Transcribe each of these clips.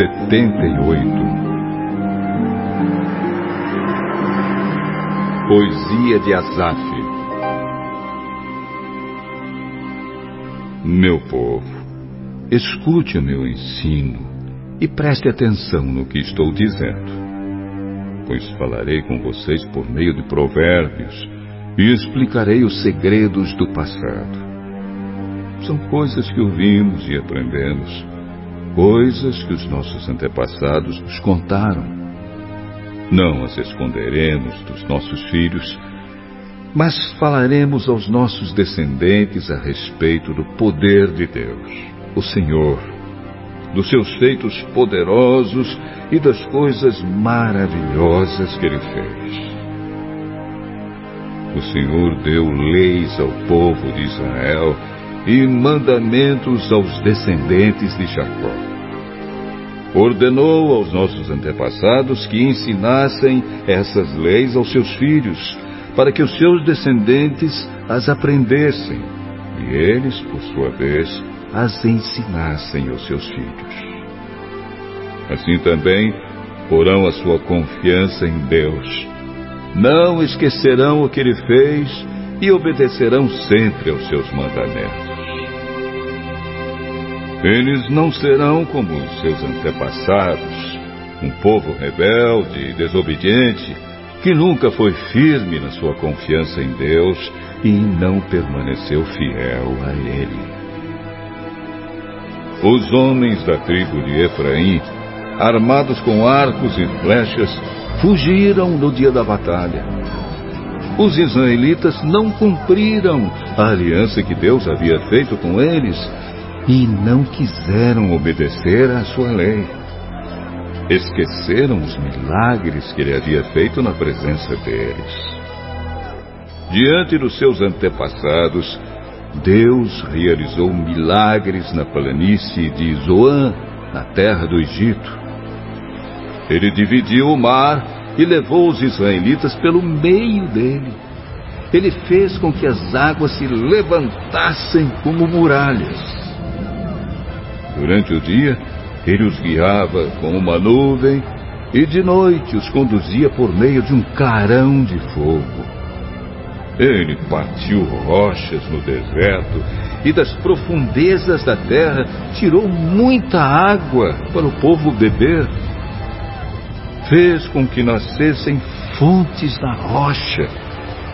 setenta e oito. Poesia de Asaf Meu povo, escute o meu ensino e preste atenção no que estou dizendo. Pois falarei com vocês por meio de provérbios e explicarei os segredos do passado. São coisas que ouvimos e aprendemos, coisas que os nossos antepassados nos contaram não as esconderemos dos nossos filhos, mas falaremos aos nossos descendentes a respeito do poder de Deus, o Senhor, dos seus feitos poderosos e das coisas maravilhosas que Ele fez. O Senhor deu leis ao povo de Israel e mandamentos aos descendentes de Jacó ordenou aos nossos antepassados que ensinassem essas leis aos seus filhos, para que os seus descendentes as aprendessem e eles, por sua vez, as ensinassem aos seus filhos. Assim também porão a sua confiança em Deus. Não esquecerão o que ele fez e obedecerão sempre aos seus mandamentos. Eles não serão como os seus antepassados, um povo rebelde e desobediente, que nunca foi firme na sua confiança em Deus e não permaneceu fiel a Ele. Os homens da tribo de Efraim, armados com arcos e flechas, fugiram no dia da batalha. Os israelitas não cumpriram a aliança que Deus havia feito com eles e não quiseram obedecer à sua lei. Esqueceram os milagres que ele havia feito na presença deles. Diante dos seus antepassados, Deus realizou milagres na planície de Zoan, na terra do Egito. Ele dividiu o mar e levou os israelitas pelo meio dele. Ele fez com que as águas se levantassem como muralhas. Durante o dia, ele os guiava com uma nuvem e de noite os conduzia por meio de um carão de fogo. Ele partiu rochas no deserto e das profundezas da terra tirou muita água para o povo beber. Fez com que nascessem fontes na rocha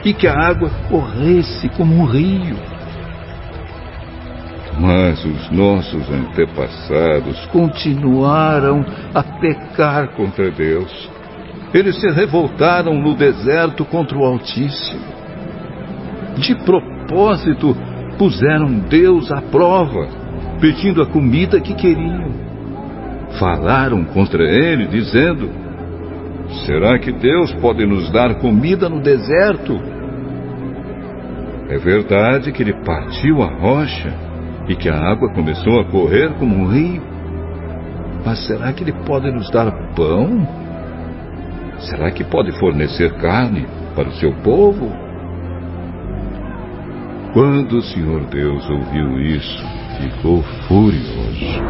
e que a água corresse como um rio. Mas os nossos antepassados continuaram a pecar contra Deus. Eles se revoltaram no deserto contra o Altíssimo. De propósito, puseram Deus à prova, pedindo a comida que queriam. Falaram contra ele, dizendo: Será que Deus pode nos dar comida no deserto? É verdade que ele partiu a rocha e que a água começou a correr como um rio. Mas será que ele pode nos dar pão? Será que pode fornecer carne para o seu povo? Quando o Senhor Deus ouviu isso, ficou furioso.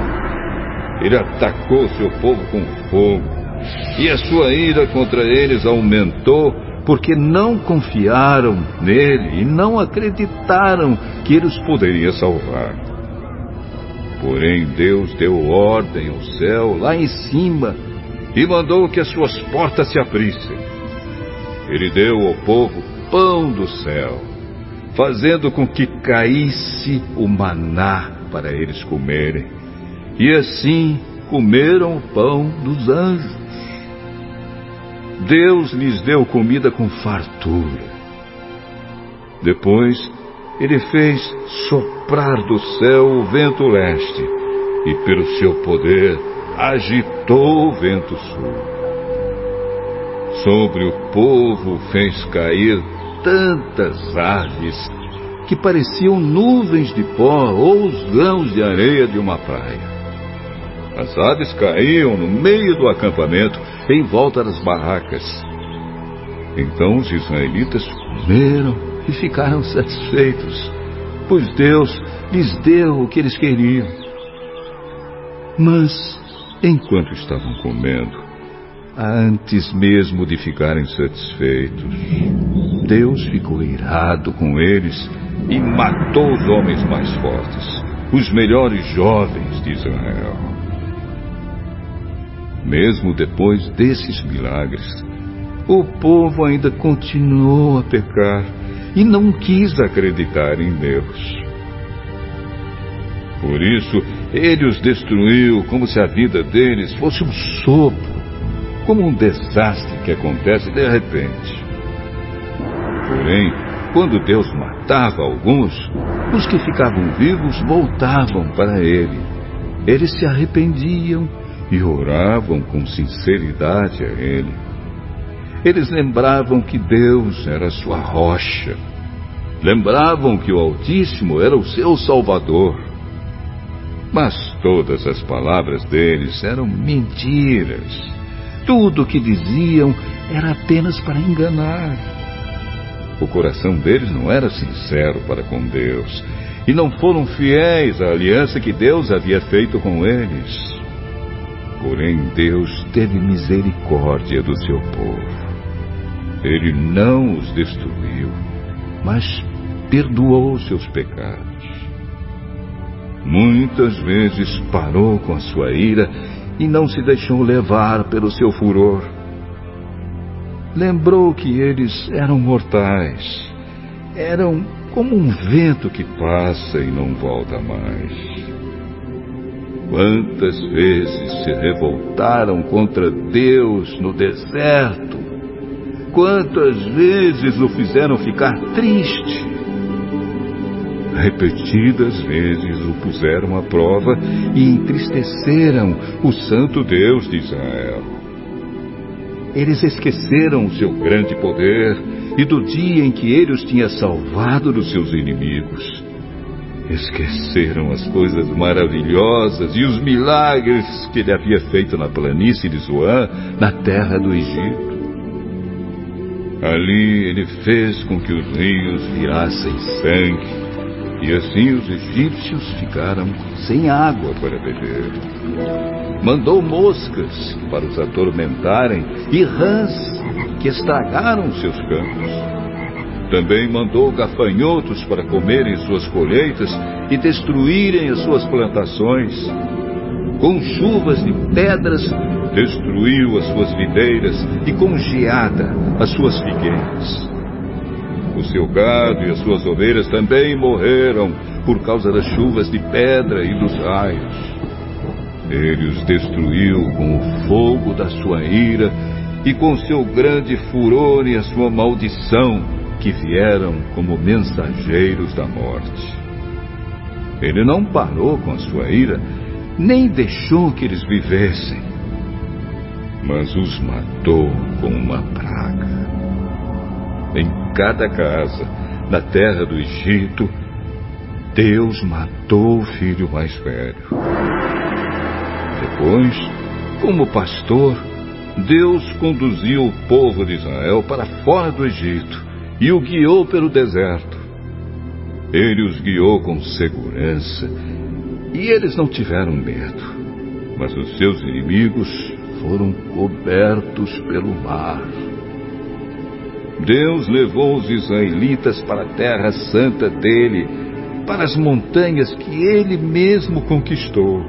Ele atacou seu povo com fogo, e a sua ira contra eles aumentou porque não confiaram nele e não acreditaram que ele os poderia salvar. Porém, Deus deu ordem ao céu lá em cima e mandou que as suas portas se abrissem. Ele deu ao povo pão do céu, fazendo com que caísse o maná para eles comerem. E assim comeram o pão dos anjos. Deus lhes deu comida com fartura. Depois, ele fez soprar do céu o vento leste, e pelo seu poder agitou o vento sul. Sobre o povo fez cair tantas aves que pareciam nuvens de pó ou os grãos de areia de uma praia. As aves caíam no meio do acampamento, em volta das barracas. Então os israelitas comeram e ficaram satisfeitos, pois Deus lhes deu o que eles queriam. Mas Enquanto estavam comendo, antes mesmo de ficarem satisfeitos, Deus ficou irado com eles e matou os homens mais fortes, os melhores jovens de Israel. Mesmo depois desses milagres, o povo ainda continuou a pecar e não quis acreditar em Deus. Por isso, ele os destruiu como se a vida deles fosse um sopro, como um desastre que acontece de repente. Porém, quando Deus matava alguns, os que ficavam vivos voltavam para ele. Eles se arrependiam e oravam com sinceridade a ele. Eles lembravam que Deus era sua rocha. Lembravam que o Altíssimo era o seu Salvador. Mas todas as palavras deles eram mentiras. Tudo o que diziam era apenas para enganar. O coração deles não era sincero para com Deus e não foram fiéis à aliança que Deus havia feito com eles. Porém, Deus teve misericórdia do seu povo. Ele não os destruiu, mas perdoou seus pecados. Muitas vezes parou com a sua ira e não se deixou levar pelo seu furor. Lembrou que eles eram mortais, eram como um vento que passa e não volta mais. Quantas vezes se revoltaram contra Deus no deserto? Quantas vezes o fizeram ficar triste? Repetidas vezes o puseram à prova e entristeceram o Santo Deus de Israel. Eles esqueceram o seu grande poder e do dia em que ele os tinha salvado dos seus inimigos. Esqueceram as coisas maravilhosas e os milagres que ele havia feito na planície de Zoan, na terra do Egito. Ali ele fez com que os rios virassem sangue e assim os egípcios ficaram sem água para beber. Mandou moscas para os atormentarem e rãs que estragaram seus campos. Também mandou gafanhotos para comerem suas colheitas e destruírem as suas plantações. Com chuvas de pedras, destruiu as suas videiras e com geada as suas figueiras. O seu gado e as suas ovelhas também morreram por causa das chuvas de pedra e dos raios. Ele os destruiu com o fogo da sua ira e com seu grande furor e a sua maldição, que vieram como mensageiros da morte. Ele não parou com a sua ira, nem deixou que eles vivessem, mas os matou com uma praga em cada casa, na terra do Egito, Deus matou o filho mais velho. Depois, como pastor, Deus conduziu o povo de Israel para fora do Egito e o guiou pelo deserto. Ele os guiou com segurança e eles não tiveram medo, mas os seus inimigos foram cobertos pelo mar. Deus levou os israelitas para a terra santa dele, para as montanhas que ele mesmo conquistou.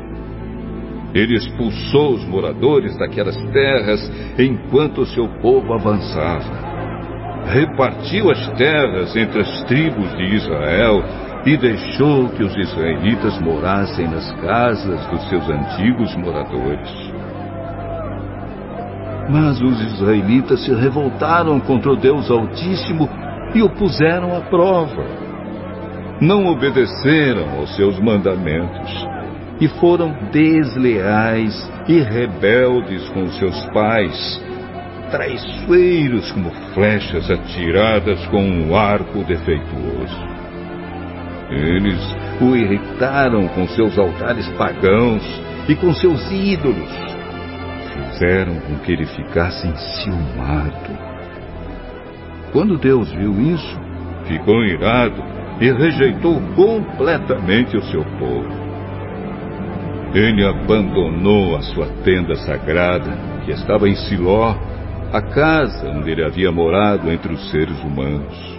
Ele expulsou os moradores daquelas terras enquanto o seu povo avançava. Repartiu as terras entre as tribos de Israel e deixou que os israelitas morassem nas casas dos seus antigos moradores. Mas os israelitas se revoltaram contra o Deus Altíssimo e o puseram à prova. Não obedeceram aos seus mandamentos e foram desleais e rebeldes com seus pais, traiçoeiros como flechas atiradas com um arco defeituoso. Eles o irritaram com seus altares pagãos e com seus ídolos fizeram com que ele ficasse enciumado. Quando Deus viu isso, ficou irado e rejeitou completamente o seu povo. Ele abandonou a sua tenda sagrada, que estava em Siló, a casa onde ele havia morado entre os seres humanos.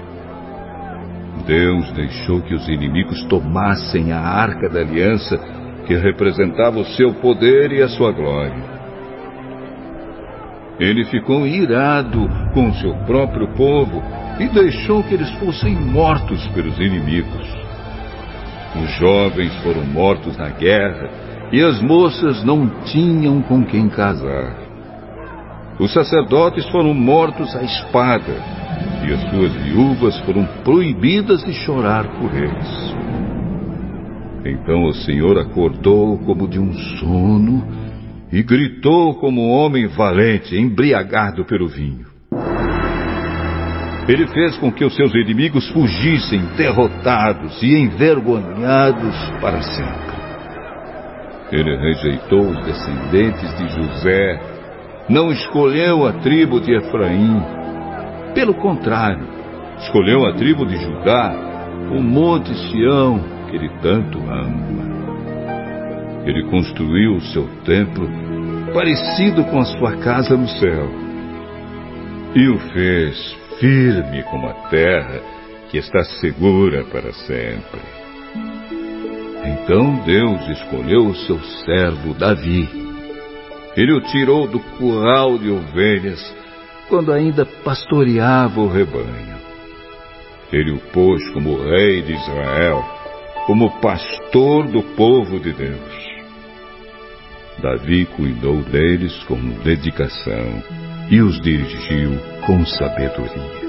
Deus deixou que os inimigos tomassem a arca da aliança, que representava o seu poder e a sua glória. Ele ficou irado com o seu próprio povo e deixou que eles fossem mortos pelos inimigos. Os jovens foram mortos na guerra e as moças não tinham com quem casar. Os sacerdotes foram mortos à espada e as suas viúvas foram proibidas de chorar por eles. Então o Senhor acordou como de um sono e gritou como um homem valente, embriagado pelo vinho. Ele fez com que os seus inimigos fugissem derrotados e envergonhados para sempre. Ele rejeitou os descendentes de José, não escolheu a tribo de Efraim. Pelo contrário, escolheu a tribo de Judá, o monte Sião que ele tanto ama. Ele construiu o seu templo parecido com a sua casa no céu e o fez firme como a terra que está segura para sempre. Então Deus escolheu o seu servo Davi. Ele o tirou do curral de ovelhas quando ainda pastoreava o rebanho. Ele o pôs como rei de Israel, como pastor do povo de Deus. Davi cuidou deles com dedicação e os dirigiu com sabedoria.